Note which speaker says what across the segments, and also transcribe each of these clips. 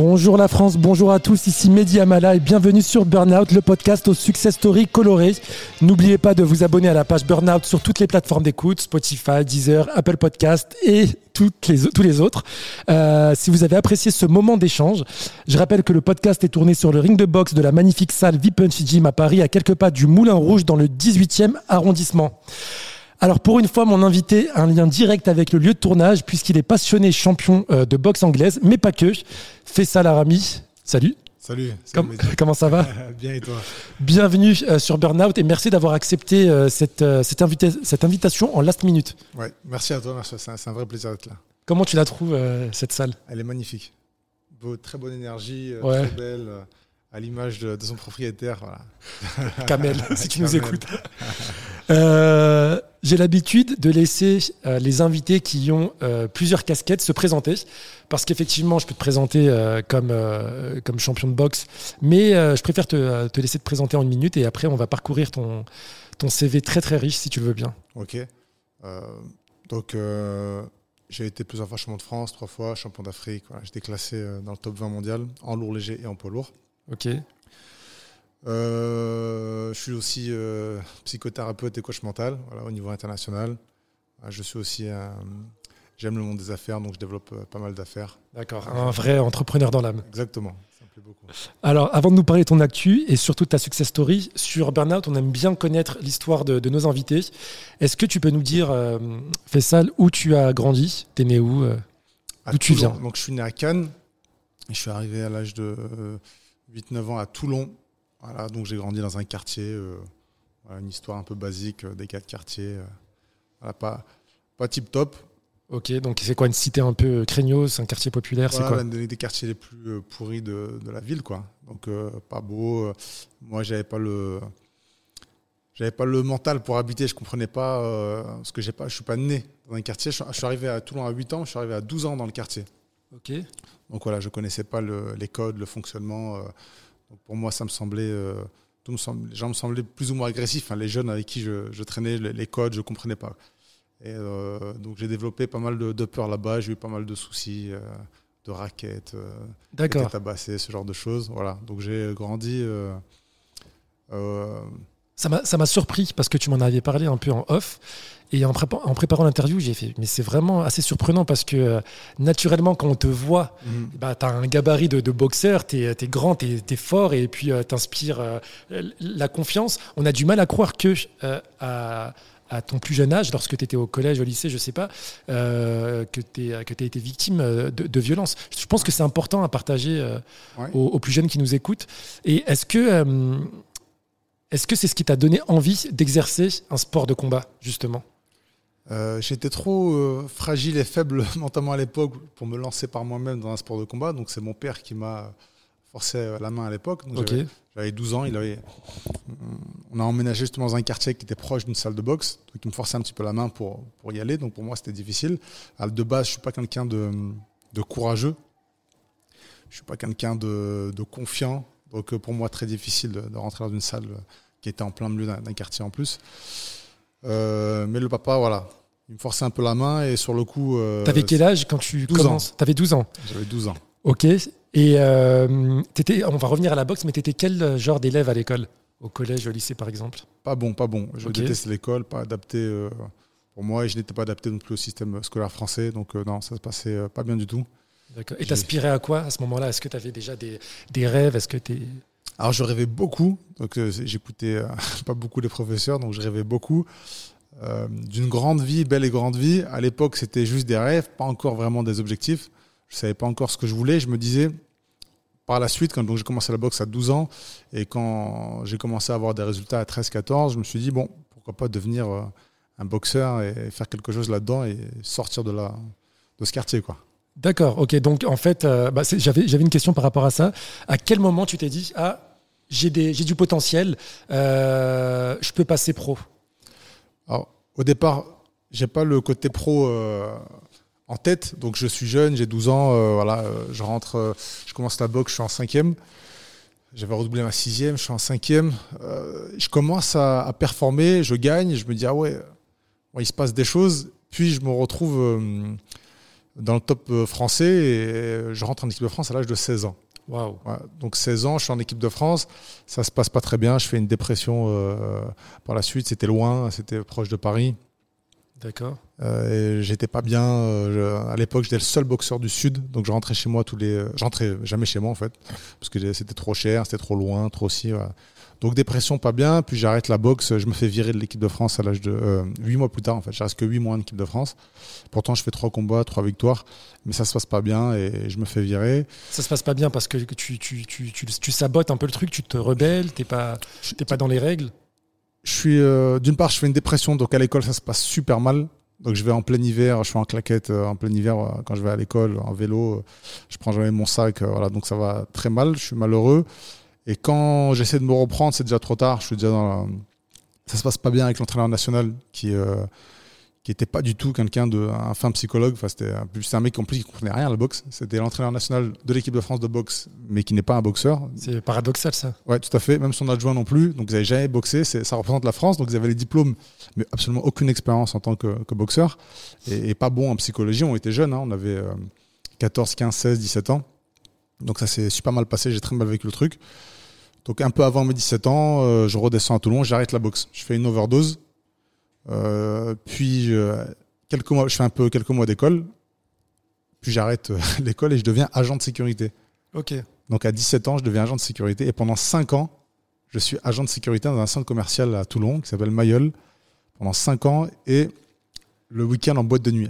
Speaker 1: Bonjour la France, bonjour à tous, ici Mehdi Amala et bienvenue sur Burnout, le podcast aux success stories colorées. N'oubliez pas de vous abonner à la page Burnout sur toutes les plateformes d'écoute, Spotify, Deezer, Apple Podcast et tous les autres. Euh, si vous avez apprécié ce moment d'échange, je rappelle que le podcast est tourné sur le ring de boxe de la magnifique salle V-Punch Gym à Paris, à quelques pas du Moulin Rouge dans le 18e arrondissement. Alors pour une fois, mon invité a un lien direct avec le lieu de tournage puisqu'il est passionné champion euh, de boxe anglaise, mais pas que. Faisal Arami, salut.
Speaker 2: Salut.
Speaker 1: comment ça va
Speaker 2: Bien et toi
Speaker 1: Bienvenue euh, sur Burnout et merci d'avoir accepté euh, cette, invitation en last minute.
Speaker 2: Ouais, merci à toi, c'est un, vrai plaisir d'être là.
Speaker 1: Comment tu la trouves cette salle?
Speaker 2: Elle est magnifique. très bonne énergie, très belle à l'image de, son propriétaire. Voilà.
Speaker 1: Kamel, si tu nous écoutes. Euh, j'ai l'habitude de laisser euh, les invités qui ont euh, plusieurs casquettes se présenter, parce qu'effectivement, je peux te présenter comme, comme champion de boxe, mais je préfère te, te, laisser te présenter en une minute et après, on va parcourir ton, ton CV très très riche, si tu le veux bien.
Speaker 2: Ok. donc, j'ai été plusieurs fois champion de France, trois fois champion d'Afrique. Voilà. J'étais classé dans le top 20 mondial en lourd léger et en poids lourd.
Speaker 1: Ok.
Speaker 2: Euh, je suis aussi euh, psychothérapeute et coach mental voilà, au niveau international. Euh, je suis aussi J'aime le monde des affaires, donc je développe pas mal d'affaires.
Speaker 1: D'accord, un vrai entrepreneur dans l'âme.
Speaker 2: Exactement, ça me plaît beaucoup.
Speaker 1: Alors, avant de nous parler de ton actu et surtout ta success story, sur Burnout, on aime bien connaître l'histoire de, nos invités. Est-ce que tu peux nous dire, Fessal, où tu as grandi? T'es né où D'où tu viens?
Speaker 2: Donc, je suis né à Cannes. Et je suis arrivé à l'âge de 8-9 ans à Toulon. Voilà, donc j'ai grandi dans un quartier, euh, une histoire un peu basique euh, des quatre quartiers. Euh, pas, pas tip top.
Speaker 1: Ok, donc c'est quoi une cité un peu craignos, un quartier populaire C'est quoi
Speaker 2: des, des quartiers les plus pourris de, de, la ville, quoi. Donc pas beau. moi, j'avais pas le, j'avais pas le mental pour habiter. Je comprenais pas parce que j'ai pas, je suis pas né dans un quartier. Je, je, suis arrivé à Toulon à 8 ans. Je suis arrivé à 12 ans dans le quartier.
Speaker 1: Ok.
Speaker 2: Donc voilà, je ne connaissais pas les codes, le fonctionnement. Euh, donc pour moi, ça me semblait, euh, tout me les gens me semblaient plus ou moins agressifs. Hein. les jeunes avec qui je, traînais, les, codes, je ne comprenais pas. Et euh, donc j'ai développé pas mal de, peur là-bas. J'ai eu pas mal de soucis, de raquettes,
Speaker 1: D'accord.
Speaker 2: tabassé, ce genre de choses. Voilà. Donc j'ai grandi.
Speaker 1: Ça m'a surpris parce que tu m'en avais parlé un peu en off. Et en, préparant l'interview, j'ai fait, mais c'est vraiment assez surprenant parce que euh, naturellement, quand on te voit, mhm. bah, tu as un gabarit de, boxeur, tu es, grand, tu es, fort et puis euh, tu inspires euh, la confiance. On a du mal à croire que à, ton plus jeune âge, lorsque tu étais au collège, au lycée, je sais pas, que tu as été victime de, violence. Je pense que c'est important à partager aux, aux, plus jeunes qui nous écoutent. Et est-ce que est-ce que c'est ce qui t'a donné envie d'exercer un sport de combat, justement?
Speaker 2: Euh, j'étais trop euh, fragile et faible mentalement à l'époque pour me lancer par moi-même dans un sport de combat. Donc c'est mon père qui m'a forcé la main à l'époque. J'avais 12 ans. Il avait, on a emménagé justement dans un quartier qui était proche d'une salle de boxe. Donc il me forçait un petit peu la main pour, pour y aller. Donc pour moi c'était difficile. de base, je suis pas quelqu'un de, de, courageux. Je suis pas quelqu'un de, de, confiant. Donc pour moi très difficile de, de rentrer dans une salle qui était en plein milieu d'un quartier en plus. Euh, mais le papa, voilà, il me forçait un peu la main et sur le coup.
Speaker 1: Euh, T'avais quel âge quand tu commences? T'avais 12 ans?
Speaker 2: J'avais 12 ans.
Speaker 1: Ok. Et euh, étais, on va revenir à la boxe, mais t'étais quel genre d'élève à l'école? Au collège, au lycée par exemple?
Speaker 2: Pas bon, pas bon. Je détestais l'école, pas adapté euh, pour moi et je n'étais pas adapté non plus au système scolaire français. Donc non, ça se passait pas bien du tout.
Speaker 1: D'accord. Et t'aspirais à quoi à ce moment-là? Est-ce que tu avais déjà des, des rêves? Est-ce que tu
Speaker 2: alors je rêvais beaucoup, donc euh, j'écoutais euh, pas beaucoup les professeurs, donc je rêvais beaucoup euh, d'une grande vie, belle et grande vie. À l'époque, c'était juste des rêves, pas encore vraiment des objectifs. Je savais pas encore ce que je voulais. Je me disais, par la suite, quand j'ai commencé la boxe à 12 ans et quand j'ai commencé à avoir des résultats à 13-14, je me suis dit, bon, pourquoi pas devenir un boxeur et faire quelque chose là-dedans et sortir de, la, de ce quartier, quoi.
Speaker 1: D'accord, ok. Donc en fait, bah, j'avais une question par rapport à ça. À quel moment tu t'es dit, ah, j'ai du potentiel, euh, je peux passer pro?
Speaker 2: Alors, au départ, j'ai pas le côté pro euh, en tête, donc je suis jeune, j'ai 12 ans, euh, voilà, je rentre, je commence la boxe, je suis en cinquième. J'avais redoublé ma sixième, je suis en cinquième. je commence à, performer, je gagne, je me dis ah ouais, il se passe des choses. Puis je me retrouve dans le top français et je rentre en équipe de France à l'âge de 16 ans.
Speaker 1: Wow.
Speaker 2: donc 16 ans, je suis en équipe de France, ça se passe pas très bien, je fais une dépression par la suite, c'était loin, c'était proche de Paris.
Speaker 1: D'accord.
Speaker 2: Euh, j'étais pas bien. Euh, à l'époque, j'étais le seul boxeur du sud, donc je rentrais chez moi tous les. Je rentrais jamais chez moi en fait, parce que c'était trop cher, c'était trop loin, trop si. Donc dépression, pas bien. Puis j'arrête la boxe. Je me fais virer de l'équipe de France à l'âge de euh, 8 mois plus tard. En fait, je reste que 8 mois en équipe de France. Pourtant, je fais trois combats, trois victoires, mais ça se passe pas bien et je me fais virer.
Speaker 1: Ça se passe pas bien parce que tu, tu, tu, tu, sabotes un peu le truc, tu te rebelles, t'es pas, t'es pas dans les règles
Speaker 2: je suis euh, d'une part je fais une dépression donc à l'école ça se passe super mal. Donc je vais en plein hiver je suis en claquette euh, en plein hiver euh, quand je vais à l'école en vélo je prends jamais mon sac voilà donc ça va très mal je suis malheureux. Et quand j'essaie de me reprendre c'est déjà trop tard je suis déjà dans la... ça se passe pas bien avec l'entraîneur national qui qui était pas du tout quelqu'un de un fin psychologue. Enfin, c'était un mec en plus qui comprenait rien à la boxe. C'était l'entraîneur national de l'équipe de France de boxe, mais qui n'est pas un boxeur.
Speaker 1: C'est paradoxal ça.
Speaker 2: Ouais, tout à fait. Même son adjoint non plus. Donc ils n'avaient jamais boxé. Ça représente la France. Donc ils avaient les diplômes, mais absolument aucune expérience en tant que, boxeur et, pas bon en psychologie. On était jeunes. Hein. On avait 14, 15, 16, 17 ans. Donc ça s'est super mal passé. J'ai très mal vécu le truc. Donc un peu avant mes 17 ans, euh, je redescends à Toulon, j'arrête la boxe. Je fais une overdose puis quelques mois, je fais un peu quelques mois d'école. Puis j'arrête euh, l'école et je deviens agent de sécurité.
Speaker 1: Ok.
Speaker 2: Donc à 17 ans, je deviens agent de sécurité. Et pendant 5 ans, je suis agent de sécurité dans un centre commercial à Toulon qui s'appelle Mayol. Pendant 5 ans. Et le week-end en boîte de nuit.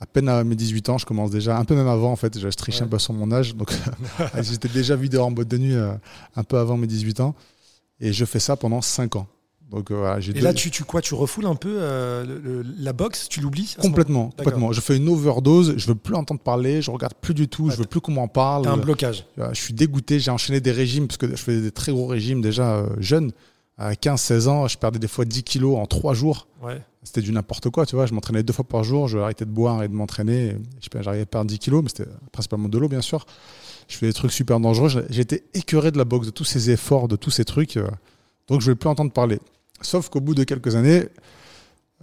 Speaker 2: À peine à mes 18 ans, je commence déjà, un peu même avant en fait, je triche un peu sur mon âge. Donc j'étais déjà vidéo en boîte de nuit euh, un peu avant mes 18 ans. Et je fais ça pendant 5 ans.
Speaker 1: Donc, euh, et là, tu, tu, quoi Tu refoules un peu euh, la boxe Tu l'oublies
Speaker 2: Complètement, complètement. Je fais une overdose, je veux plus entendre parler, je regarde plus du tout, je veux plus qu'on m'en parle.
Speaker 1: T'as un blocage.
Speaker 2: Je suis dégoûté, j'ai enchaîné des régimes, parce que je faisais des très gros régimes déjà euh, jeune. À 15-16 ans, je perdais des fois 10 kilos en 3 jours.
Speaker 1: Ouais.
Speaker 2: C'était du n'importe quoi, tu vois. Je m'entraînais deux fois par jour, je arrêtais de boire et de m'entraîner. J'arrivais à perdre 10 kilos, mais c'était principalement de l'eau, bien sûr. Je fais des trucs super dangereux. J'étais écœuré de la boxe, de tous ces efforts, de tous ces trucs. Donc je ne voulais plus entendre parler. Sauf qu'au bout de quelques années,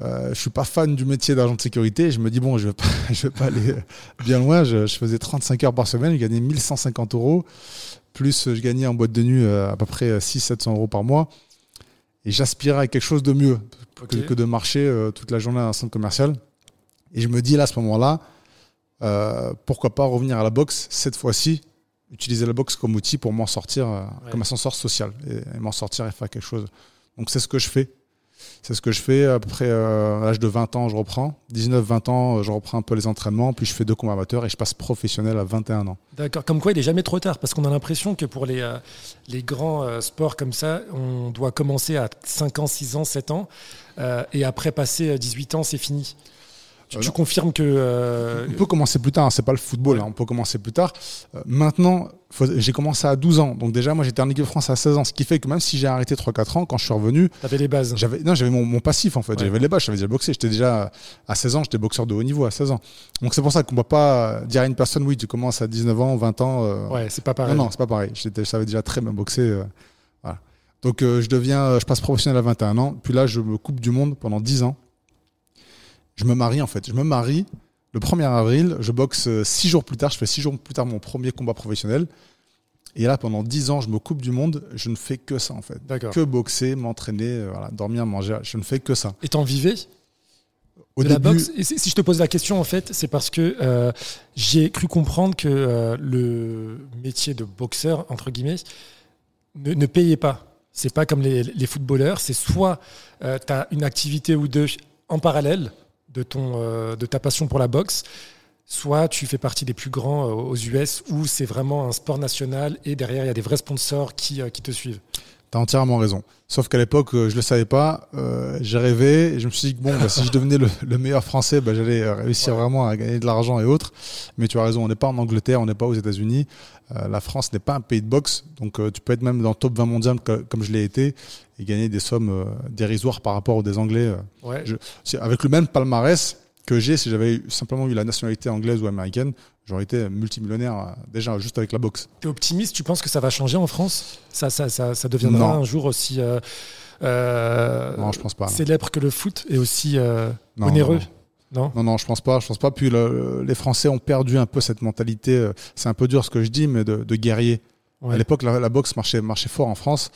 Speaker 2: euh, je suis pas fan du métier d'agent de sécurité. Je me dis, bon, je ne vais, vais, pas aller bien loin. Je, faisais 35 heures par semaine, je gagnais 1150 euros. Plus je gagnais en boîte de nuit euh, à peu près 600-700 euros par mois. Et j'aspirais à quelque chose de mieux que, de marcher euh, toute la journée dans un centre commercial. Et je me dis là, à ce moment-là, euh, pourquoi pas revenir à la boxe cette fois-ci, utiliser la boxe comme outil pour m'en sortir, comme ascenseur social, et m'en sortir et faire quelque chose. Donc c'est ce que je fais. C'est ce que je fais. À peu près euh, à l'âge de 20 ans, je reprends. 19-20 ans, je reprends un peu les entraînements. Puis je fais deux combats amateurs et je passe professionnel à 21 ans.
Speaker 1: D'accord. Comme quoi, il n'est jamais trop tard. Parce qu'on a l'impression que pour les, euh, grands euh, sports comme ça, on doit commencer à 5 ans, 6 ans, 7 ans. et après passer 18 ans, c'est fini. Tu, euh, confirmes que. Euh,
Speaker 2: on peut commencer plus tard, hein, c'est pas le football, hein, on peut commencer plus tard. Euh, maintenant, j'ai commencé à 12 ans, donc déjà, moi j'étais en équipe de France à 16 ans, ce qui fait que même si j'ai arrêté 3-4 ans, quand je suis revenu.
Speaker 1: T'avais les bases
Speaker 2: j'avais, Non, j'avais mon, passif en fait, j'avais les bases, j'avais déjà boxé, j'étais déjà à 16 ans, j'étais boxeur de haut niveau à 16 ans. Donc c'est pour ça qu'on ne peut pas dire à une personne, oui, tu commences à 19 ans, 20 ans.
Speaker 1: ouais, c'est pas pareil.
Speaker 2: Non, non, c'est pas pareil. Je savais déjà très bien boxer. voilà. Donc je deviens, je passe professionnel à 21 ans, puis là je me coupe du monde pendant 10 ans je me marie en fait. Je me marie le 1er avril, je boxe euh, six jours plus tard, je fais six jours plus tard mon premier combat professionnel. Et là, pendant dix ans, je me coupe du monde, je ne fais que ça en fait. Que boxer, m'entraîner, euh, dormir, manger, je ne fais que ça.
Speaker 1: Et t'en vivais au de la boxe? Et si je te pose la question, en fait, c'est parce que euh, j'ai cru comprendre que le métier de boxeur, entre guillemets, ne, payait pas. C'est pas comme les, les footballeurs, c'est soit tu as une activité ou deux en parallèle, de, ton, euh, de ta passion pour la boxe, soit tu fais partie des plus grands euh, aux US où c'est vraiment un sport national et derrière il y a des vrais sponsors qui, euh, qui te suivent.
Speaker 2: Tu as entièrement raison. Sauf qu'à l'époque, je ne le savais pas. j'ai rêvé et je me suis dit que bon, bah, si je devenais le, meilleur français, bah, j'allais réussir vraiment à gagner de l'argent et autres. Mais tu as raison, on n'est pas en Angleterre, on n'est pas aux États-Unis. La France n'est pas un pays de boxe. Donc tu peux être même dans le top 20 mondial comme je l'ai été et gagner des sommes euh, dérisoires par rapport aux des Anglais.
Speaker 1: Euh.
Speaker 2: avec le même palmarès que j'ai, si j'avais simplement eu la nationalité anglaise ou américaine, j'aurais été multimillionnaire euh, déjà juste avec la boxe.
Speaker 1: Tu es optimiste Tu penses que ça va changer en France? Ça, ça, ça, ça, deviendra un jour aussi
Speaker 2: non, je pense pas,
Speaker 1: célèbre que le foot et aussi onéreux?
Speaker 2: Non, non, non, je pense pas. Je pense pas. Puis les Français ont perdu un peu cette mentalité. Euh, c'est un peu dur ce que je dis, mais de, de guerrier. À l'époque, la, boxe marchait, marchait fort en France,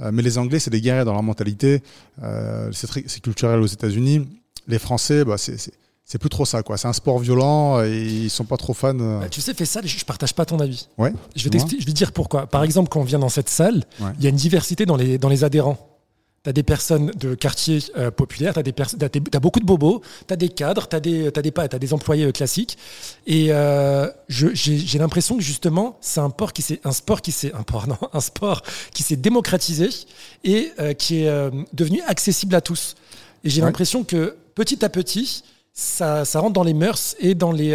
Speaker 2: euh, mais les Anglais, c'est des guerriers dans leur mentalité. Euh, c'est culturel aux États-Unis. Les Français, bah, c'est c'est plus trop ça quoi. C'est un sport violent et ils sont pas trop fans. Bah,
Speaker 1: tu sais, fais ça, je partage pas ton avis.
Speaker 2: Ouais.
Speaker 1: Je vais, je vais dire pourquoi. Par exemple, quand on vient dans cette salle, il y a une diversité dans les, dans les adhérents. Tu as des personnes de quartiers euh, populaires, tu as, as, beaucoup de bobos, tu as des cadres, tu as des, as des, as des employés euh, classiques. Et euh, j'ai l'impression que justement, c'est un, sport qui s'est un sport qui s'est un, un sport qui s'est démocratisé et qui est devenu accessible à tous. Et j'ai l'impression que petit à petit, ça, ça, rentre dans les mœurs et dans, les,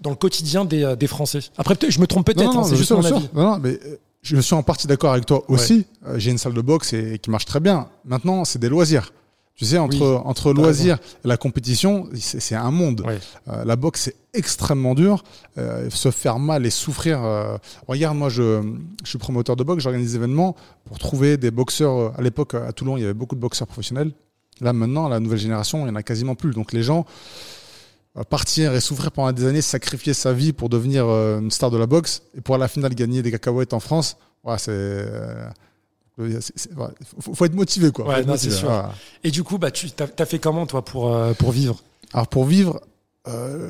Speaker 1: dans le quotidien des, des Français. Après, je me trompe peut-être, hein, c'est juste mon avis.
Speaker 2: Non, mais je suis en partie d'accord avec toi aussi. Euh, j'ai une salle de boxe et, qui marche très bien. Maintenant, c'est des loisirs. Tu sais, entre, entre loisirs et la compétition, c'est un monde. Euh, la boxe, c'est extrêmement dur. Euh, se faire mal et souffrir. regarde, moi, je, je, suis promoteur de boxe, j'organise des événements pour trouver des boxeurs. À l'époque, à Toulon, il y avait beaucoup de boxeurs professionnels. Là, maintenant, la nouvelle génération, il n'y en a quasiment plus. Donc, les gens, partir et souffrir pendant des années, sacrifier sa vie pour devenir euh, une star de la boxe et pour à la finale gagner des cacahuètes en France, ouais, c'est. Euh, faut, être motivé quoi.
Speaker 1: Ouais, non, sûr. Et du coup, bah, tu as, fait comment toi pour, euh, pour vivre?
Speaker 2: Alors pour vivre,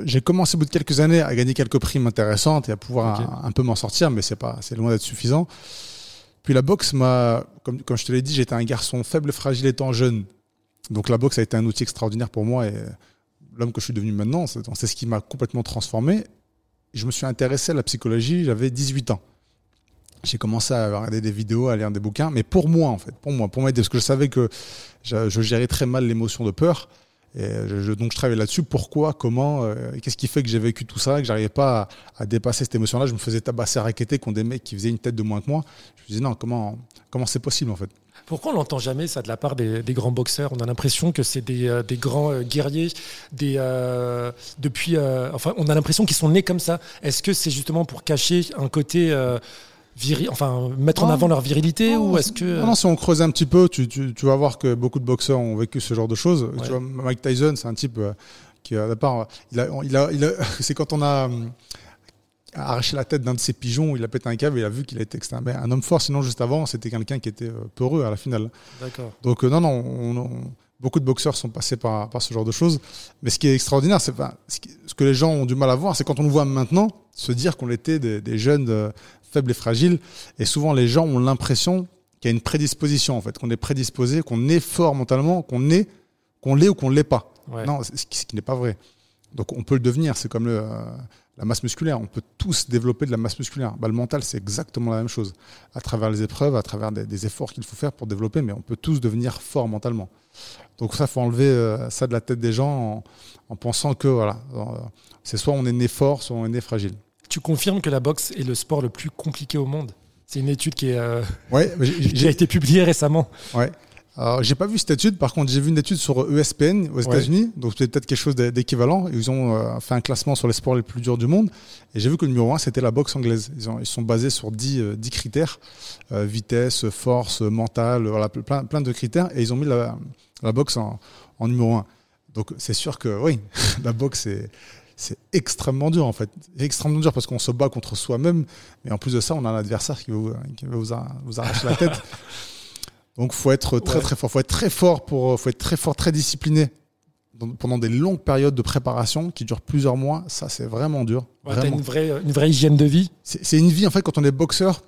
Speaker 2: j'ai commencé au bout de quelques années à gagner quelques primes intéressantes et à pouvoir un, peu m'en sortir, mais c'est pas, c'est loin d'être suffisant. Puis la boxe m'a, comme, comme je te l'ai dit, j'étais un garçon faible, fragile étant jeune. Donc la boxe a été un outil extraordinaire pour moi et l'homme que je suis devenu maintenant, c'est ce qui m'a complètement transformé. Je me suis intéressé à la psychologie, j'avais 18 ans. J'ai commencé à regarder des vidéos, à lire des bouquins, mais pour moi, en fait, pour moi, pour m'aider, parce que je savais que je, gérais très mal l'émotion de peur. Et je, donc je travaillais là-dessus. Pourquoi, comment, euh, qu'est-ce qui fait que j'ai vécu tout ça, que j'arrivais pas à, dépasser cette émotion-là? Je me faisais tabasser, raqueter contre des mecs qui faisaient une tête de moins que moi. Je me disais non, comment, comment c'est possible en fait?
Speaker 1: Pourquoi on n'entend jamais ça de la part des, grands boxeurs? On a l'impression que c'est des, euh, grands euh, guerriers, des, euh, depuis, enfin, on a l'impression qu'ils sont nés comme ça. Est-ce que c'est justement pour cacher un côté viril, enfin, mettre en avant leur virilité ou est-ce que
Speaker 2: non, si on creuse un petit peu, tu, vas voir que beaucoup de boxeurs ont vécu ce genre de choses. Tu vois, Mike Tyson, c'est un type qui, à part, il a, il a, il a c'est quand on a a arraché la tête d'un de ses pigeons, il a pété un câble, il a vu qu'il était un homme fort. Sinon, juste avant, c'était quelqu'un qui était euh, peureux à la finale.
Speaker 1: D'accord.
Speaker 2: Donc, euh, non, non, beaucoup de boxeurs sont passés par, par, ce genre de choses. Mais ce qui est extraordinaire, c'est ce que les gens ont du mal à voir, c'est quand on nous voit maintenant se dire qu'on était des, jeunes euh, faibles et fragiles. Et souvent, les gens ont l'impression qu'il y a une prédisposition, en fait, qu'on est prédisposé, qu'on est fort mentalement, qu'on est, qu'on l'est ou qu'on l'est pas. Non, ce qui, qui n'est pas vrai. Donc, on peut le devenir. C'est comme le la masse musculaire. On peut tous développer de la masse musculaire. Bah, le mental, c'est exactement la même chose. À travers les épreuves, à travers des, efforts qu'il faut faire pour développer, mais on peut tous devenir fort mentalement. Donc ça, faut enlever euh, ça de la tête des gens en, pensant que voilà, euh, c'est soit on est né fort, soit on est né fragile.
Speaker 1: Tu confirmes que la boxe est le sport le plus compliqué au monde? C'est une étude qui, est, euh,
Speaker 2: ouais,
Speaker 1: qui a été publiée récemment.
Speaker 2: Ouais. Alors, j'ai pas vu cette étude. Par contre, j'ai vu une étude sur ESPN aux États-Unis. Donc, c'est peut-être quelque chose d'équivalent. Ils ont euh, fait un classement sur les sports les plus durs du monde. Et j'ai vu que le numéro un, c'était la boxe anglaise. Ils, ont, ils sont basés sur 10, 10 euh, critères. Euh, vitesse, force, mental, voilà, plein, plein de critères. Et ils ont mis la, la boxe en, en numéro un. Donc, c'est sûr que, oui, la boxe, c'est, c'est extrêmement dur en fait. extrêmement dur parce qu'on se bat contre soi-même. Mais en plus de ça, on a un adversaire qui veut qui vous, vous arracher la tête. Donc faut être très très fort, faut être très fort pour, faut être très fort, très discipliné pendant des longues périodes de préparation qui durent plusieurs mois. Ça c'est vraiment dur.
Speaker 1: Ouais, une vraie, une vraie hygiène de vie.
Speaker 2: C'est une vie en fait quand on est boxeur.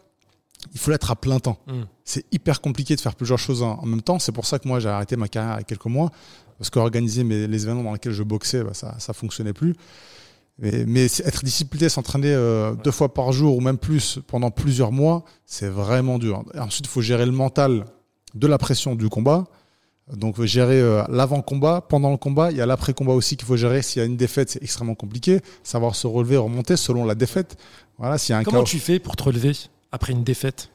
Speaker 2: Il faut l'être à plein temps. Hmm. C'est hyper compliqué de faire plusieurs choses en, même temps. C'est pour ça que moi j'ai arrêté ma carrière il y a quelques mois parce qu'organiser les événements dans lesquels je boxais, bah, ça ça fonctionnait plus. Mais, mais être discipliné, s'entraîner euh, deux fois par jour ou même plus pendant plusieurs mois, c'est vraiment dur. ensuite, il faut gérer le mental de la pression du combat. Donc gérer euh, l'avant-combat, pendant le combat, il y a l'après-combat aussi qu'il faut gérer. S'il y a une défaite, c'est extrêmement compliqué. Savoir se relever, remonter selon la défaite. Voilà, s'il y a un
Speaker 1: Comment tu fais pour te relever après une défaite?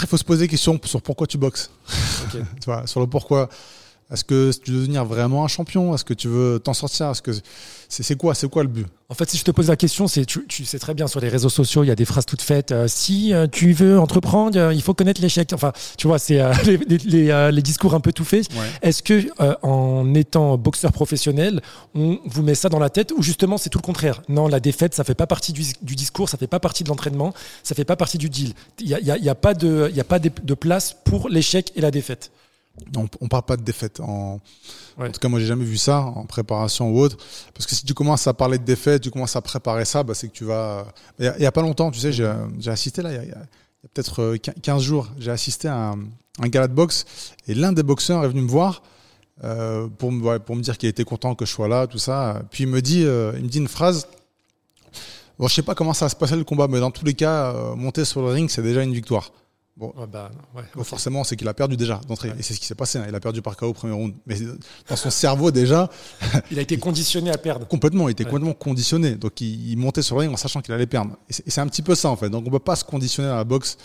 Speaker 2: Il faut se poser des questions sur pourquoi tu boxes. tu vois, sur le pourquoi. Est-ce que tu veux devenir vraiment un champion? Est-ce que tu veux t'en sortir? Est-ce que c'est quoi C'est quoi le but?
Speaker 1: En fait, si je te pose la question, c'est tu, tu, sais très bien sur les réseaux sociaux, il y a des phrases toutes faites. Euh, si euh, tu veux entreprendre, euh, il faut connaître l'échec. Enfin, tu vois, c'est les, les, les, discours un peu tout faits. Est-ce que en étant boxeur professionnel, on vous met ça dans la tête ou justement c'est tout le contraire? Non, la défaite, ça fait pas partie du, du discours, ça fait pas partie de l'entraînement, ça fait pas partie du deal. Il n'y a, y a, y a, pas de, y a pas de, de place pour l'échec et la défaite.
Speaker 2: On, on parle pas de défaite. En, en tout cas, moi, j'ai jamais vu ça en préparation ou autre. Parce que si tu commences à parler de défaite, tu commences à préparer ça, bah, c'est que tu vas. Il y, a, pas longtemps, tu sais, j'ai assisté là, il y a, peut-être 15 euh, jours, j'ai assisté à un, un, gala de boxe et l'un des boxeurs est venu me voir euh, pour, me, pour me dire qu'il était content que je sois là, tout ça. Puis il me dit, euh, il me dit une phrase. Bon, je sais pas comment ça va se passer le combat, mais dans tous les cas, euh, monter sur le ring, c'est déjà une victoire. Bon, bah, forcément, c'est qu'il a perdu déjà d'entrée. Et c'est ce qui s'est passé. Hein. Il a perdu par KO au premier round. Mais dans son cerveau, déjà.
Speaker 1: il a été conditionné à perdre.
Speaker 2: Complètement. Il était complètement conditionné. Donc, il, montait sur le ring en sachant qu'il allait perdre. Et c'est un petit peu ça, en fait. Donc, on ne peut pas se conditionner à la boxe.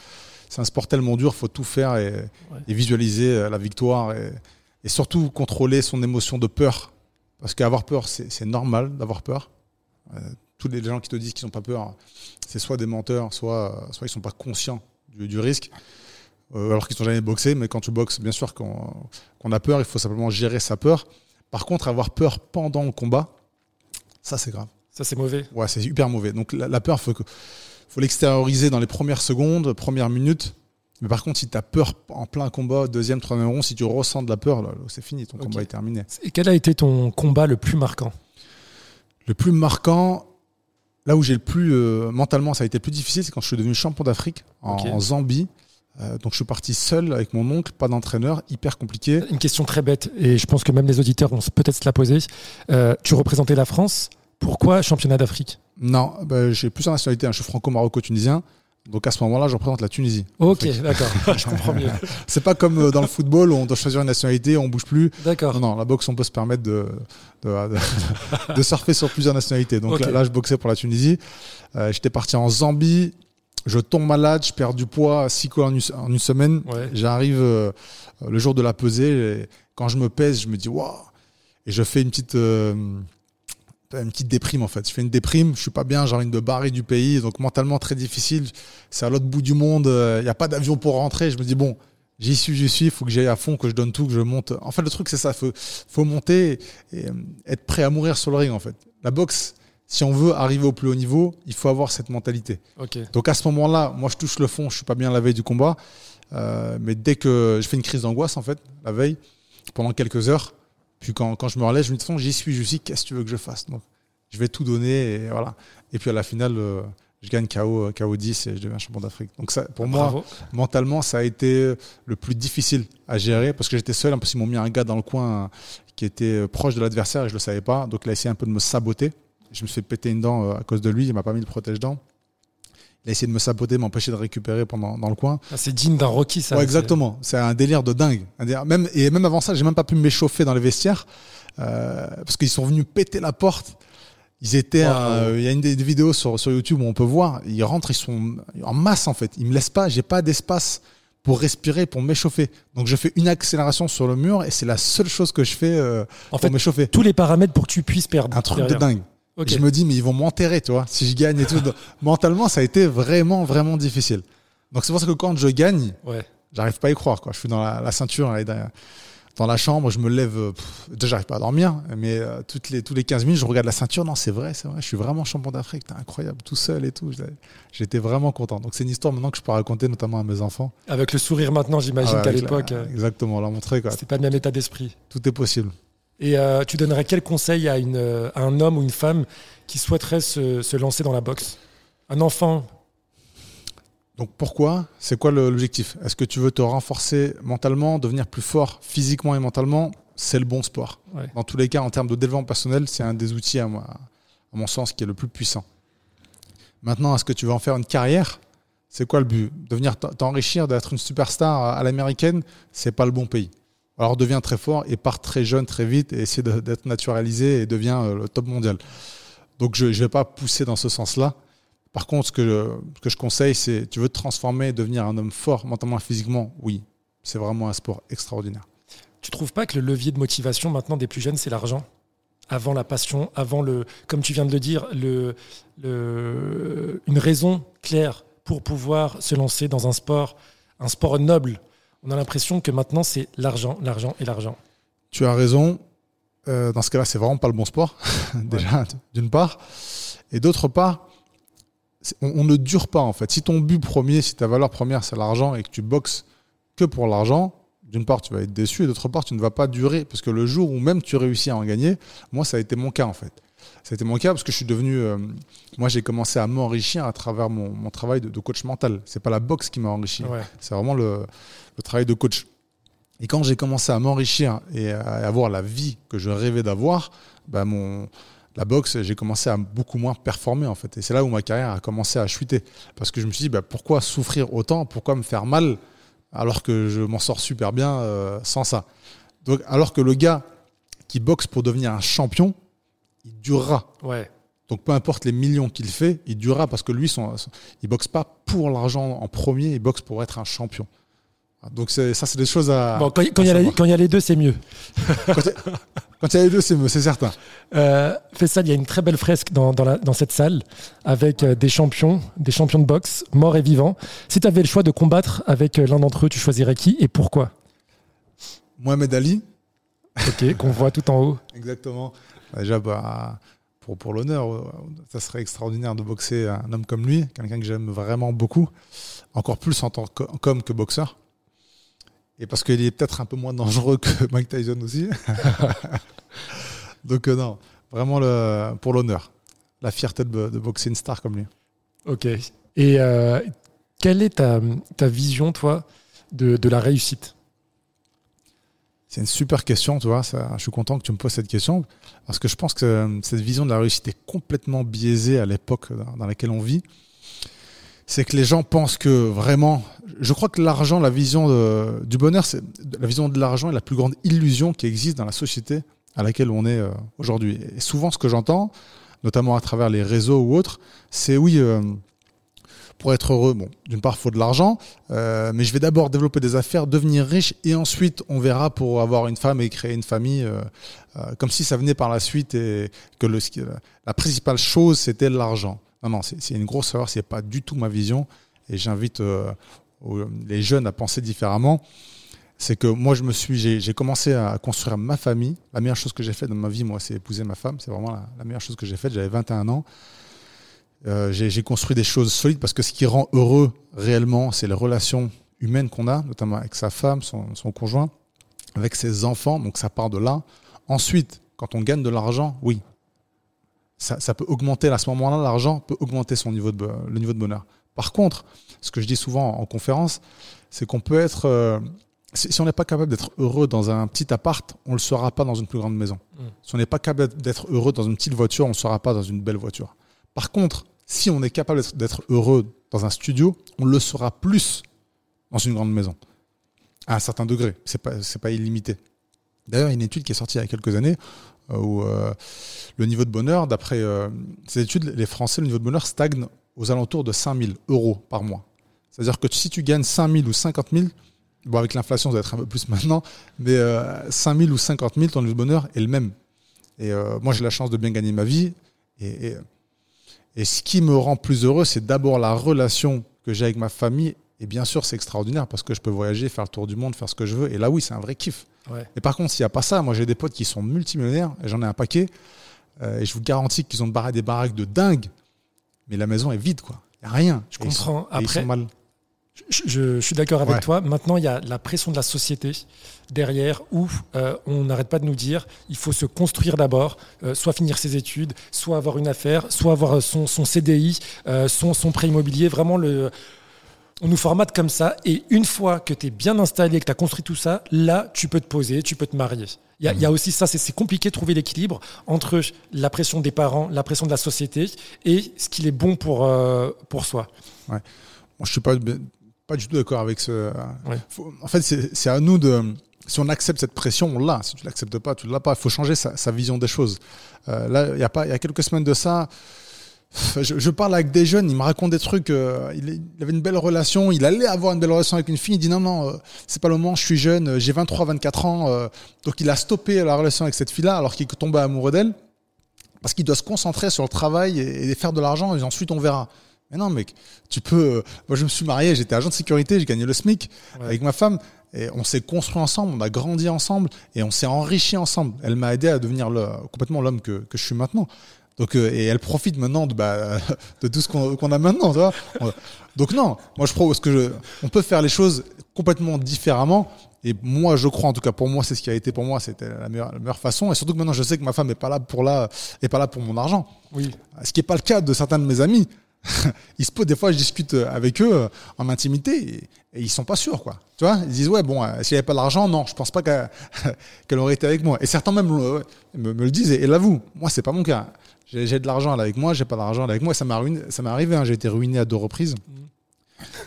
Speaker 2: C'est un sport tellement dur. Il faut tout faire et, visualiser euh, la victoire. Et, surtout, contrôler son émotion de peur. Parce qu'avoir peur, c'est normal d'avoir peur. Euh, tous les gens qui te disent qu'ils n'ont pas peur, c'est soit des menteurs, soit, soit ils ne sont pas conscients du, risque. Euh, alors qu'ils sont jamais boxé, mais quand tu boxes, bien sûr qu'on a peur, il faut simplement gérer sa peur. Par contre, avoir peur pendant le combat, ça c'est grave.
Speaker 1: Ça c'est mauvais.
Speaker 2: Ouais, c'est hyper mauvais. Donc la, peur, faut faut l'extérioriser dans les premières secondes, premières minutes. Mais par contre, si tu as peur en plein combat, deuxième, troisième rond, si tu ressens de la peur, c'est fini, ton combat est terminé.
Speaker 1: Et quel a été ton combat le plus marquant?
Speaker 2: Le plus marquant, Là où j'ai le plus euh, mentalement, ça a été le plus difficile, c'est quand je suis devenu champion d'Afrique en, Zambie. Euh, donc je suis parti seul avec mon oncle, pas d'entraîneur, hyper compliqué.
Speaker 1: Une question très bête, et je pense que même les auditeurs vont peut-être se la poser. Euh, tu représentais la France, pourquoi championnat d'Afrique?
Speaker 2: Non, bah, j'ai plusieurs nationalités, hein. je suis franco-maroco-tunisien. Donc à ce moment-là, je représente la Tunisie.
Speaker 1: Ok, d'accord, je comprends mieux.
Speaker 2: c'est pas comme euh, dans le football où on doit choisir une nationalité, on bouge plus.
Speaker 1: D'accord.
Speaker 2: Non, la boxe, on peut se permettre de, de, surfer sur plusieurs nationalités. Donc là, je boxais pour la Tunisie. Euh, j'étais parti en Zambie. Je tombe malade, je perds du poids, 6 kilos en une, semaine. J'arrive euh, le jour de la pesée. Et quand je me pèse, je me dis waouh. Et je fais une petite une petite déprime en fait. Je fais une déprime, je suis pas bien, j'ai envie de me barrer du pays, donc mentalement très difficile. C'est à l'autre bout du monde, il euh, n'y a pas d'avion pour rentrer. Je me dis bon, j'y suis, j'y suis, il faut que j'aille à fond, que je donne tout, que je monte. En fait, le truc c'est ça, faut, faut monter et euh, être prêt à mourir sur le ring en fait. La boxe, si on veut arriver au plus haut niveau, il faut avoir cette mentalité. Donc à ce moment-là, moi je touche le fond, je suis pas bien la veille du combat, euh, mais dès que je fais une crise d'angoisse en fait, la veille, pendant quelques heures, puis quand, quand je me relève, je me dis, de toute façon, j'y suis, je suis, qu'est-ce que tu veux que je fasse? Donc, je vais tout donner et voilà. Et puis à la finale, euh, je gagne KO, KO 10 et je deviens champion d'Afrique. Donc ça, pour moi, mentalement, ça a été le plus difficile à gérer parce que j'étais seul. En plus, ils m'ont mis un gars dans le coin qui était proche de l'adversaire et je le savais pas. Donc il a essayé un peu de me saboter. Je me suis fait péter une dent euh, à cause de lui. Il m'a pas mis le protège-dents. Il a essayé de me saboter, m'empêcher de récupérer pendant dans le coin.
Speaker 1: Ah, c'est digne d'un Rocky, ça.
Speaker 2: Ouais, exactement. C'est un délire de dingue. Même et même avant ça, j'ai même pas pu m'échauffer dans les vestiaires euh, parce qu'ils sont venus péter la porte. Ils étaient, il y a une des, vidéos sur, sur YouTube où on peut voir, ils rentrent, ils sont en masse en fait. Ils me laissent pas, j'ai pas d'espace pour respirer, pour m'échauffer. Donc je fais une accélération sur le mur et c'est la seule chose que je fais euh, en pour m'échauffer.
Speaker 1: Tous les paramètres pour que tu puisses perdre.
Speaker 2: Un truc de dingue. Je me dis, mais ils vont m'enterrer, tu vois, si je gagne et tout. Mentalement, ça a été vraiment, vraiment difficile. Donc c'est pour ça que quand je gagne, ouais. j'arrive pas à y croire. Quoi. Je suis dans la, ceinture, dans la chambre, je me lève. déjà, j'arrive pas à dormir, mais euh, toutes les, tous les 15 minutes, je regarde la ceinture. Non, c'est vrai, c'est vrai, je suis vraiment champion d'Afrique. T'es incroyable, tout seul et tout. J'étais vraiment content. Donc c'est une histoire maintenant que je peux raconter, notamment à mes enfants.
Speaker 1: Avec le sourire maintenant, j'imagine ah qu'à l'époque. Euh,
Speaker 2: exactement, leur montrer.
Speaker 1: C'était pas le même état d'esprit.
Speaker 2: Tout est possible.
Speaker 1: Et euh, tu donnerais quel conseil à, une, un homme ou une femme qui souhaiterait se, lancer dans la boxe? Un enfant?
Speaker 2: Donc pourquoi? C'est quoi l'objectif? Est-ce que tu veux te renforcer mentalement, devenir plus fort physiquement et mentalement? C'est le bon sport. Dans tous les cas, en termes de développement personnel, c'est un des outils, à, moi, à mon sens, qui est le plus puissant. Maintenant, est-ce que tu veux en faire une carrière? C'est quoi le but? Devenir t'enrichir, d'être une superstar à l'américaine, c'est pas le bon pays. Alors deviens très fort et pars très jeune très vite et essaie d'être naturalisé et deviens euh, le top mondial. Donc je ne vais pas pousser dans ce sens-là. Par contre, ce que, ce que je conseille, c'est tu veux te transformer, devenir un homme fort mentalement et physiquement, oui, c'est vraiment un sport extraordinaire.
Speaker 1: tu trouves pas que le levier de motivation maintenant des plus jeunes, c'est l'argent? Avant la passion, avant le, comme tu viens de le dire, le, le, une raison claire pour pouvoir se lancer dans un sport, un sport noble. On a l'impression que maintenant c'est l'argent, l'argent et l'argent.
Speaker 2: Tu as raison. Euh, dans ce cas-là, c'est vraiment pas le bon sport, déjà, d'une part. Et d'autre part, on, ne dure pas en fait. Si ton but premier, si ta valeur première c'est l'argent et que tu boxes que pour l'argent, d'une part tu vas être déçu et d'autre part tu ne vas pas durer parce que le jour où même tu réussis à en gagner, moi ça a été mon cas en fait. Ça a été mon cas parce que je suis devenu, euh, moi j'ai commencé à m'enrichir à travers mon, travail de, coach mental. C'est pas la boxe qui m'a enrichi, c'est vraiment le, travail de coach. Et quand j'ai commencé à m'enrichir et à avoir la vie que je rêvais d'avoir, bah mon, la boxe, j'ai commencé à beaucoup moins performer en fait. Et c'est là où ma carrière a commencé à chuter. Parce que je me suis dit, bah, pourquoi souffrir autant? Pourquoi me faire mal alors que je m'en sors super bien euh, sans ça? Donc, Alors que le gars qui boxe pour devenir un champion, il durera.
Speaker 1: Ouais.
Speaker 2: Donc peu importe les millions qu'il fait, il durera parce que lui, son, il boxe pas pour l'argent en premier, il boxe pour être un champion. Donc ça, c'est des choses à.
Speaker 1: Bon, quand, il y a les deux, c'est mieux.
Speaker 2: quand, il y a les deux, c'est mieux, c'est certain.
Speaker 1: Euh, ça, il y a une très belle fresque dans, dans, cette salle avec euh, des champions, des champions de boxe, morts et vivants. Si tu avais le choix de combattre avec euh, l'un d'entre eux, tu choisirais qui et pourquoi?
Speaker 2: Mohamed Ali.
Speaker 1: Ok, qu'on voit tout en haut.
Speaker 2: Exactement. Bah, déjà, bah, pour, pour l'honneur, euh, ça serait extraordinaire de boxer un homme comme lui, quelqu'un que j'aime vraiment beaucoup, encore plus en tant qu'homme que boxeur. Et parce qu'il est peut-être un peu moins dangereux que Mike Tyson aussi. Donc euh, non, vraiment le, pour l'honneur. La fierté de, boxer une star comme lui.
Speaker 1: Ok. Et euh, quelle est ta, ta, vision, toi, de, de la réussite?
Speaker 2: C'est une super question, tu vois. Je suis content que tu me poses cette question parce que je pense que euh, cette vision de la réussite est complètement biaisée à l'époque dans laquelle on vit c'est que les gens pensent que vraiment, je crois que l'argent, la vision du bonheur, c'est la vision de l'argent est la plus grande illusion qui existe dans la société à laquelle on est euh, aujourd'hui. Et souvent, ce que j'entends, notamment à travers les réseaux ou autres, c'est oui. Euh, pour être heureux, bon, d'une part, il faut de l'argent, euh, mais je vais d'abord développer des affaires, devenir riche, et ensuite, on verra pour avoir une femme et créer une famille, comme si ça venait par la suite et que le, la principale chose, c'était l'argent. Non, non, c'est une grosse erreur, c'est pas du tout ma vision. Et j'invite euh, les jeunes à penser différemment. C'est que moi, je me suis, j'ai commencé à construire ma famille. La meilleure chose que j'ai faite dans ma vie, moi, c'est épouser ma femme. C'est vraiment la, meilleure chose que j'ai faite. J'avais 21 ans. Euh, j'ai construit des choses solides parce que ce qui rend heureux réellement, c'est les relations humaines qu'on a, notamment avec sa femme, son, son conjoint, avec ses enfants. Donc ça part de là. Ensuite, quand on gagne de l'argent, oui, ça, peut augmenter, à ce moment-là, l'argent peut augmenter son niveau de, le niveau de bonheur. Par contre, ce que je dis souvent en conférence, c'est qu'on peut être, euh, si, on n'est pas capable d'être heureux dans un petit appart, on ne le sera pas dans une plus grande maison. Mm. Si on n'est pas capable d'être heureux dans une petite voiture, on ne le sera pas dans une belle voiture. Par contre, si on est capable d'être heureux dans un studio, on le sera plus dans une grande maison. À un certain degré. C'est pas, pas illimité. D'ailleurs, il y a une étude qui est sortie il y a quelques années euh, où euh, le niveau de bonheur, d'après euh, ces études, les Français, le niveau de bonheur stagne aux alentours de 5 000 euros par mois. C'est-à-dire que si tu gagnes 5 000 ou 50 000, bon, avec l'inflation, ça va être un peu plus maintenant, mais euh, 5 000 ou 50 000, ton niveau de bonheur est le même. Et moi, j'ai la chance de bien gagner ma vie. Et ce qui me rend plus heureux, c'est d'abord la relation que j'ai avec ma famille. Et bien sûr, c'est extraordinaire parce que je peux voyager, faire le tour du monde, faire ce que je veux. Et là, oui, c'est un vrai kiff. Et par contre, s'il n'y a pas ça, moi j'ai des potes qui sont multimillionnaires, et j'en ai un paquet, euh, et je vous garantis qu'ils ont des baraques de dingue, mais la maison est vide, quoi. Il n'y a rien.
Speaker 1: Je comprends. Après, mal. Je, suis d'accord avec toi. Maintenant, il y a la pression de la société derrière où euh, on n'arrête pas de nous dire il faut se construire d'abord, euh, soit finir ses études, soit avoir une affaire, soit avoir son, son CDI, son, son prêt immobilier. Vraiment, le, on nous formate comme ça, et une fois que tu es bien installé, que tu as construit tout ça, là, tu peux te poser, tu peux te marier. Il y, a, aussi ça, c'est compliqué de trouver l'équilibre entre la pression des parents, la pression de la société, et ce qu'il est bon pour, euh, pour soi.
Speaker 2: Ouais. je ne suis pas, pas du tout d'accord avec ce... en fait, c'est à nous de... Si on accepte cette pression, on l'a. Si tu l'acceptes pas, tu ne l'as pas. Il faut changer sa, vision des choses. Euh, là, il y, a pas, il y a quelques semaines de ça, je, parle avec des jeunes, ils me racontent des trucs. Euh, il, avait une belle relation, il allait avoir une belle relation avec une fille. Il dit non, non, euh, c'est pas le moment, je suis jeune, euh, j'ai 23, 24 ans. donc il a stoppé la relation avec cette fille-là alors qu'il tombé amoureux d'elle. Parce qu'il doit se concentrer sur le travail et, faire de l'argent et ensuite on verra. Mais non, mec, tu peux. moi, je me suis marié, j'étais agent de sécurité, j'ai gagné le SMIC avec ma femme. Et on s'est construit ensemble, on a grandi ensemble et on s'est enrichi ensemble. Elle m'a aidé à devenir le, complètement l'homme que, que je suis maintenant. Donc, euh, et elle profite maintenant de, bah, de tout ce qu'on a maintenant. Tu vois Donc non, moi je propose que je, on peut faire les choses complètement différemment. Et moi, je crois, en tout cas pour moi, c'est ce qui a été pour moi, c'était la meilleure, la meilleure façon. Et surtout que maintenant, je sais que ma femme n'est pas là pour là, est pas là pour mon argent.
Speaker 1: Oui.
Speaker 2: Ce qui n'est pas le cas de certains de mes amis. Ils se des fois, je discute avec eux euh, en intimité et, ils sont pas sûrs, quoi. Tu vois, ils disent, ouais, bon, euh, s'il n'y avait pas d'argent, non, je pense pas qu'elle aurait été avec moi. Et certains même me, le disent et, et l'avouent. Moi, c'est pas mon cas. J'ai de l'argent avec moi, j'ai pas d'argent avec moi. Ça m'est arrivé, hein. j'ai été ruiné à deux reprises.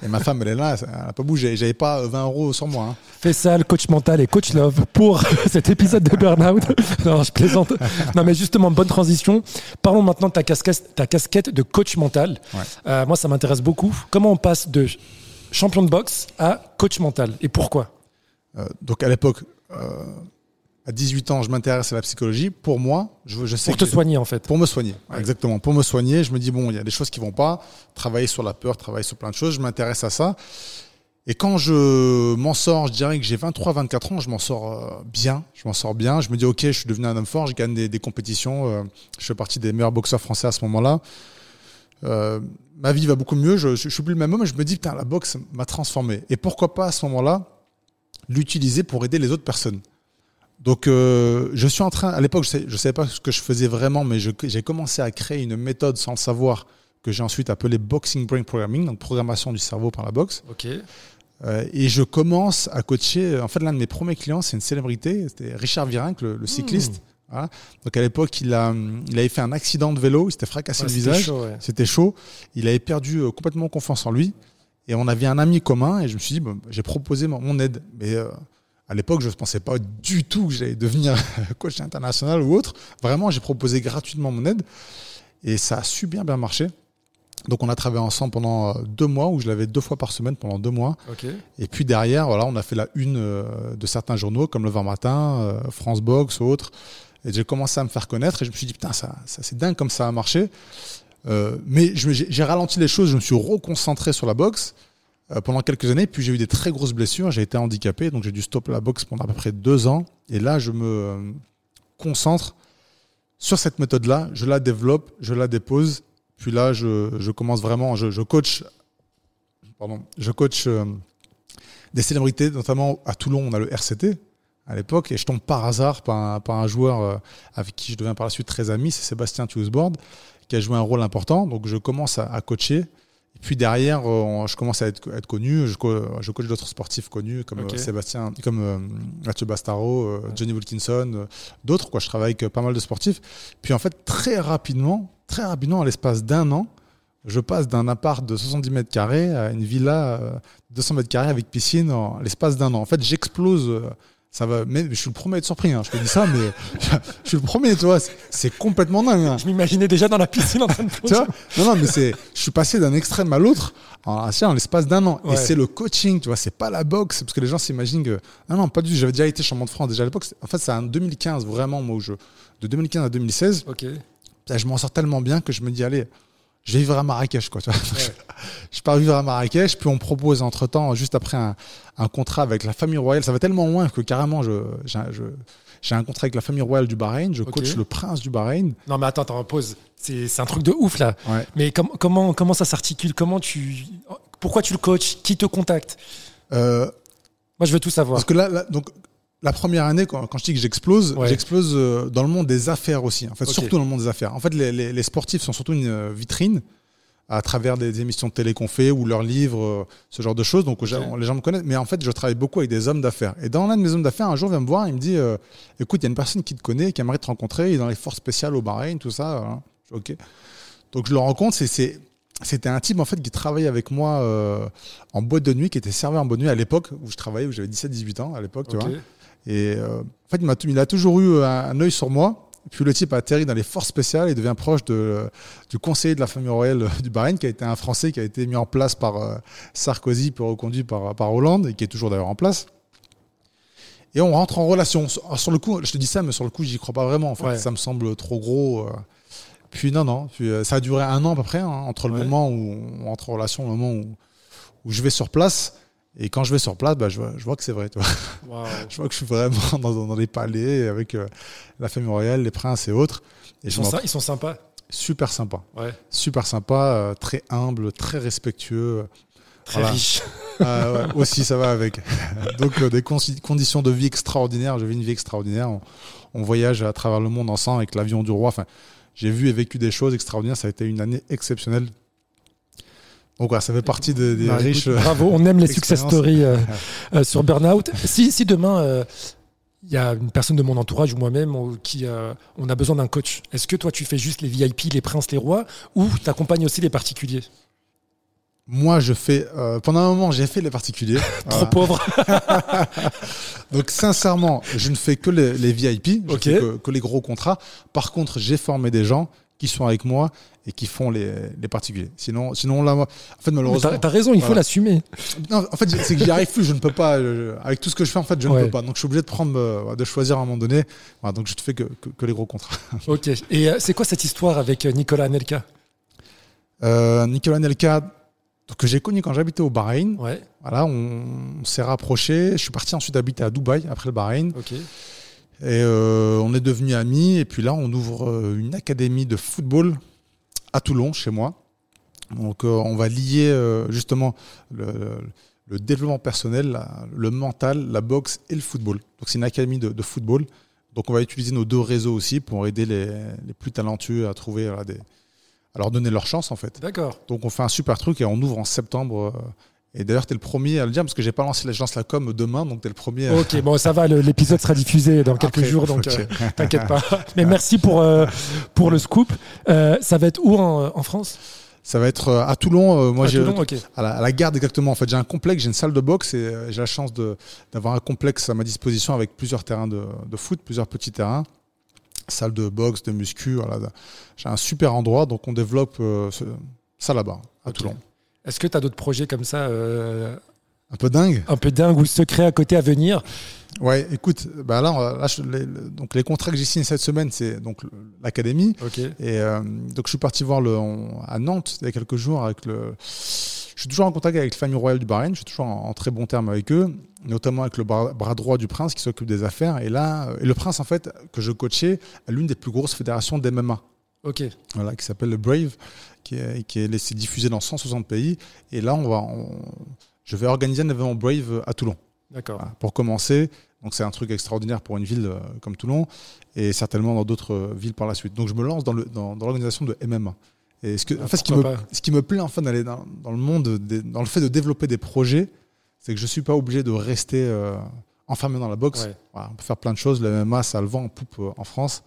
Speaker 2: Et ma femme, elle est là, elle n'a pas bougé. J'avais pas 20 euros sur moi. Hein.
Speaker 1: Fais ça, le coach mental et coach love pour cet épisode de Burnout. non, je plaisante. Non, mais justement, bonne transition. Parlons maintenant de ta casquette, ta casquette de coach mental. Euh, moi, ça m'intéresse beaucoup. Comment on passe de champion de boxe à coach mental et pourquoi?
Speaker 2: Euh, Donc, à l'époque, euh, à 18 ans, je m'intéresse à la psychologie. Pour moi, je, je sais
Speaker 1: pour te soigner en fait.
Speaker 2: Pour me soigner, exactement. Pour me soigner, je me dis bon, il y a des choses qui vont pas. Travailler sur la peur, travailler sur plein de choses. Je m'intéresse à ça. Et quand je m'en sors, je dirais que j'ai 23, 24 ans, je m'en sors euh, bien. Je m'en sors bien. Je me dis ok, je suis devenu un homme fort. Je gagne des, compétitions. Euh, je fais partie des meilleurs boxeurs français à ce moment-là. Euh, ma vie va beaucoup mieux. Je, je, suis plus le même homme. Je me dis putain, la boxe m'a transformé. Et pourquoi pas à ce moment-là l'utiliser pour aider les autres personnes. Donc, euh, je suis en train, à l'époque, je ne savais pas ce que je faisais vraiment, mais j'ai commencé à créer une méthode sans le savoir que j'ai ensuite appelée Boxing Brain Programming, donc programmation du cerveau par la boxe.
Speaker 1: Ok.
Speaker 2: Euh, et je commence à coacher. En fait, l'un de mes premiers clients, c'est une célébrité, c'était Richard Virenque, le, cycliste. Mmh. Donc à l'époque, il, a, il avait fait un accident de vélo, il s'était fracassé le visage, c'était chaud. Il avait perdu euh, complètement confiance en lui. Et on avait un ami commun, et je me suis dit, j'ai proposé mon, aide. Mais euh, à l'époque, je ne pensais pas du tout que j'allais devenir coach international ou autre. Vraiment, j'ai proposé gratuitement mon aide et ça a super bien marché. Donc on a travaillé ensemble pendant euh, deux mois où je l'avais deux fois par semaine pendant deux mois. Et puis derrière, voilà, on a fait la une euh, de certains journaux comme Le 20 Matin, euh, France Box ou autres. Et j'ai commencé à me faire connaître et je me suis dit putain ça, ça c'est dingue comme ça a marché. mais j'ai ralenti les choses, je me suis reconcentré sur la boxe. Euh, pendant quelques années. Puis j'ai eu des très grosses blessures. J'ai été handicapé, donc j'ai dû stopper la boxe pendant à peu près deux ans. Et là, je me euh, concentre sur cette méthode-là. Je la développe, je la dépose. Puis là, je, commence vraiment, je, je, coach, pardon, je coach euh, des célébrités, notamment à Toulon, on a le RCT à l'époque, et je tombe par hasard par un, joueur avec qui je deviens par la suite très ami, c'est Sébastien Tuesboard, qui a joué un rôle important. Donc je commence à coacher puis derrière, euh, je commence à être, être connu. Je, je coach d'autres sportifs connus comme euh, Sébastien, comme euh, Mathieu Bastaro, Johnny Wilkinson, d'autres. Quoi, je travaille avec pas mal de sportifs. Puis en fait, très rapidement, très rapidement, à l'espace d'un an, je passe d'un appart de 70 mètres carrés à une villa de 200 mètres carrés avec piscine en l'espace d'un an. En fait, j'explose ça va mais je suis le premier à être surpris hein. je te dis ça mais je suis le premier tu vois c'est complètement dingue hein.
Speaker 1: je m'imaginais déjà dans la piscine en train de tu vois
Speaker 2: non non mais c'est je suis passé d'un extrême à l'autre en, en l'espace d'un an et c'est le coaching tu vois c'est pas la boxe parce que les gens s'imaginent que non non pas du tout j'avais déjà été champion de France déjà à l'époque en fait c'est en 2015 vraiment moi où je de 2015 à 2016
Speaker 1: ok
Speaker 2: je m'en sors tellement bien que je me dis allez je vais vivre à Marrakech, quoi. Tu vois je pars vivre à Marrakech, puis on me propose entre temps, juste après un, un, contrat avec la famille royale. Ça va tellement loin que carrément, je, j'ai un contrat avec la famille royale du Bahreïn. Je coach le prince du Bahreïn.
Speaker 1: Non, mais attends, attends, pause. C'est, c'est un truc de ouf là. Mais comment, comment ça s'articule? Comment tu, pourquoi tu le coaches? Qui te contacte?
Speaker 2: Euh,
Speaker 1: Moi, je veux tout savoir.
Speaker 2: Parce que là, là donc la première année, quand, quand je dis que j'explose, j'explose euh, dans le monde des affaires aussi. En fait, surtout dans le monde des affaires. En fait, les, les, les sportifs sont surtout une euh, vitrine à travers des émissions de télé qu'on fait ou leurs livres, euh, ce genre de choses. Donc les gens me connaissent. Mais en fait, je travaille beaucoup avec des hommes d'affaires. Et dans l'un de mes hommes d'affaires, un jour, il vient me voir, il me dit "Écoute, il y a une personne qui te connaît, qui aimerait te rencontrer. Il est dans les forces spéciales au Bahreïn, tout ça." Ok. Donc je le rencontre. C'est c'était un type en fait qui travaillait avec moi en boîte de nuit, qui était serveur en boîte de nuit à l'époque où je travaillais, où j'avais 17-18 ans à l'époque, tu vois. Et euh, en fait, il, a, il a toujours eu un, œil sur moi. Puis le type a atterri dans les forces spéciales et devient proche de, du conseiller de la famille royale du Bahreïn, qui a été un Français qui a été mis en place par euh, Sarkozy, puis reconduit par, par Hollande, et qui est toujours d'ailleurs en place. Et on rentre en relation. Sur le coup, je te dis ça, mais sur le coup, j'y crois pas vraiment. En fait, ça me semble trop gros. Euh. Puis non, non. Puis, ça a duré un an à peu près, hein, entre le moment où on entre en relation, le moment où, où je vais sur place. Et quand je vais sur place, bah, je, vois, je vois que c'est vrai. Je vois que je suis vraiment dans, dans les palais avec euh, la famille royale, les princes et autres. Et
Speaker 1: ils, sont ils sont sympas
Speaker 2: Super sympa. Ouais. Super sympa, euh, très humble, très respectueux.
Speaker 1: Très riche.
Speaker 2: Ah, ouais, aussi, ça va avec. Donc, euh, des conditions de vie extraordinaires. Je vis une vie extraordinaire. On, on, voyage à travers le monde ensemble avec l'avion du roi. Enfin, j'ai vu et vécu des choses extraordinaires. Ça a été une année exceptionnelle. Donc voilà, ça fait partie des, bah, riches.
Speaker 1: Euh, bravo, on aime les success stories euh, euh, sur Burnout. Si, si demain il y a une personne de mon entourage ou moi-même qui on a besoin d'un coach, est-ce que toi tu fais juste les VIP, les princes, les rois, ou tu accompagnes aussi les particuliers?
Speaker 2: Moi, je fais. pendant un moment, j'ai fait les particuliers.
Speaker 1: Trop pauvre.
Speaker 2: Donc, sincèrement, je ne fais que les, VIP, que, que, les gros contrats. Par contre, j'ai formé des gens qui sont avec moi et qui font les, les particuliers. Sinon, sinon là, en fait, malheureusement.
Speaker 1: T'as as raison, il faut l'assumer.
Speaker 2: En fait, c'est que j'y arrive plus. Je ne peux pas. avec tout ce que je fais, en fait, je ne peux pas. Donc, je suis obligé de prendre, euh, de choisir à un moment donné. donc, je ne fais que, que, les gros contrats.
Speaker 1: Ok. Et euh, c'est quoi cette histoire avec euh, Nicolas Anelka?
Speaker 2: Nicolas Anelka, que j'ai connu quand j'habitais au Bahreïn. Ouais. Voilà, on, s'est rapproché. Je suis parti ensuite habiter à Dubaï après le Bahreïn. Ok. Et euh, on est devenus amis. Et puis là, on ouvre euh, une académie de football à Toulon, chez moi. Donc, euh, on va lier justement le, développement personnel, le mental, la boxe et le football. Donc, c'est une académie de, football. Donc, on va utiliser nos deux réseaux aussi pour aider les, plus talentueux à trouver des, à leur donner leur chance en fait.
Speaker 1: D'accord.
Speaker 2: Donc, on fait un super truc et on ouvre en septembre et d'ailleurs, tu es le premier à le dire parce que j'ai pas lancé l'agence la com demain, donc tu es le premier.
Speaker 1: Ok, bon, ça va, l'épisode sera diffusé dans quelques jours, donc euh, t'inquiète pas. Mais merci pour, euh, pour le scoop. Euh, ça va être où en, France?
Speaker 2: Ça va être à Toulon. moi, j'ai à, la, à garde exactement. En fait, j'ai un complexe, j'ai une salle de boxe et j'ai la chance d'avoir un complexe à ma disposition avec plusieurs terrains de, de foot, plusieurs petits terrains, salle de boxe, de muscu. Voilà. J'ai un super endroit, donc on développe ça là-bas, à Toulon.
Speaker 1: Est-ce que tu as d'autres projets comme ça euh,
Speaker 2: Un peu dingue
Speaker 1: Un peu dingue ou secret à côté à venir?
Speaker 2: Ouais, écoute, bah là, les, donc les contrats que j'ai signés cette semaine, c'est donc l'académie. Et euh, donc je suis parti voir le, à Nantes il y a quelques jours avec le. Je suis toujours en contact avec la famille royale du Bahreïn. Je suis toujours en, très bon terme avec eux, notamment avec le bras, droit du prince qui s'occupe des affaires. Et là, et le prince en fait que je coachais à l'une des plus grosses fédérations d'MMA.
Speaker 1: Ok.
Speaker 2: Voilà, qui s'appelle le Brave qui est, qui est laissé diffuser dans 160 pays. Et là, on va, je vais organiser un événement Brave à Toulon.
Speaker 1: D'accord.
Speaker 2: pour commencer, donc c'est un truc extraordinaire pour une ville euh, comme Toulon et certainement dans d'autres euh, villes par la suite. Donc je me lance dans l'organisation dans, de MMA. Et ce, que, en fait, ce, qui me, ce qui me plaît enfin d'aller dans, dans, le monde, dans le fait de développer des projets, c'est que je ne suis pas obligé de rester euh, enfermé dans la boxe. on peut faire plein de choses. Le MMA, ça le vent en poupe en France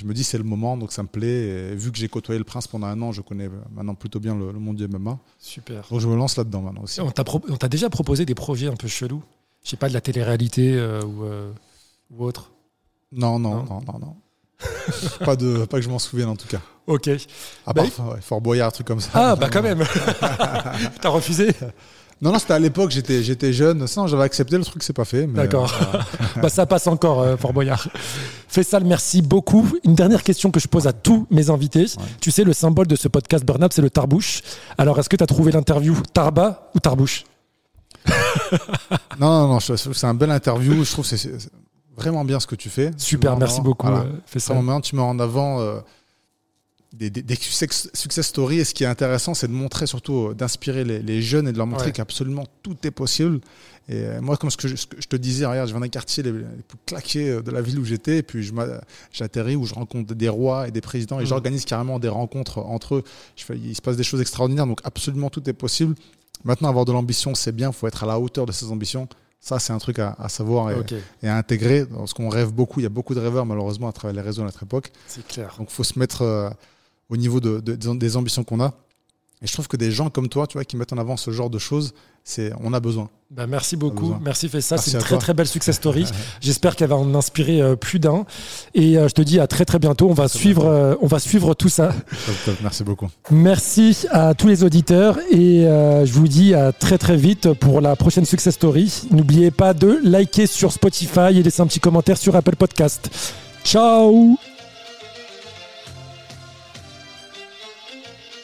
Speaker 2: je me dis c'est le moment, donc ça me plaît. vu que j'ai côtoyé le prince pendant un an, je connais maintenant plutôt bien le, monde du MMA.
Speaker 1: Super.
Speaker 2: Donc je me lance là-dedans maintenant aussi.
Speaker 1: On t'a déjà proposé des projets un peu chelous Je sais pas, de la télé-réalité euh, ou, euh, ou, autre
Speaker 2: Non, non, non, non, non. pas, de, pas que je m'en souvienne en tout cas.
Speaker 1: Ok.
Speaker 2: À part bah, Fort Boyard, un truc comme ça.
Speaker 1: Ah, bah quand même T'as refusé?
Speaker 2: Non, non, c'était à l'époque, j'étais, j'étais jeune. Sinon, j'avais accepté le truc, c'est pas fait.
Speaker 1: D'accord. Euh, bah, ça passe encore, euh, Fort Boyard. Fessal, merci beaucoup. Une dernière question que je pose à tous mes invités. Tu sais, le symbole de ce podcast Burn c'est le tarbouche. Alors, est-ce que tu as trouvé l'interview Tarba ou Tarbouche
Speaker 2: Non, non, non, c'est un bel interview. Je trouve que c'est vraiment bien ce que tu fais.
Speaker 1: Super, merci beaucoup, voilà. Euh,
Speaker 2: Fessal. tu mets en avant. Euh, des, des, success, stories. Et ce qui est intéressant, c'est de montrer surtout, euh, d'inspirer les, jeunes et de leur montrer qu'absolument tout est possible. Et euh, moi, comme ce que je, te disais, regarde, je viens d'un quartier les, plus claqués euh, de la ville où j'étais, et puis j'atterris où je rencontre des rois et des présidents, et mmh. j'organise carrément des rencontres entre eux. Je fais, il se passe des choses extraordinaires, donc absolument tout est possible. Maintenant, avoir de l'ambition, c'est bien, il faut être à la hauteur de ses ambitions. Ça, c'est un truc à, savoir et, à intégrer. Parce qu'on rêve beaucoup, il y a beaucoup de rêveurs, malheureusement, à travers les réseaux à notre époque.
Speaker 1: C'est clair.
Speaker 2: Donc, il faut se mettre au niveau de, des ambitions qu'on a. Et je trouve que des gens comme toi, tu vois, qui mettent en avant ce genre de choses, c'est, on a besoin.
Speaker 1: Ben merci beaucoup, merci Fessa, c'est une très très belle success story. J'espère qu'elle va en inspirer euh, plus d'un. Et euh, je te dis à très très bientôt. On va suivre, euh, on va suivre tout ça.
Speaker 2: Merci beaucoup.
Speaker 1: Merci à tous les auditeurs et je vous dis à très très vite pour la prochaine success story. N'oubliez pas de liker sur Spotify et laisser un petit commentaire sur Apple Podcast. Ciao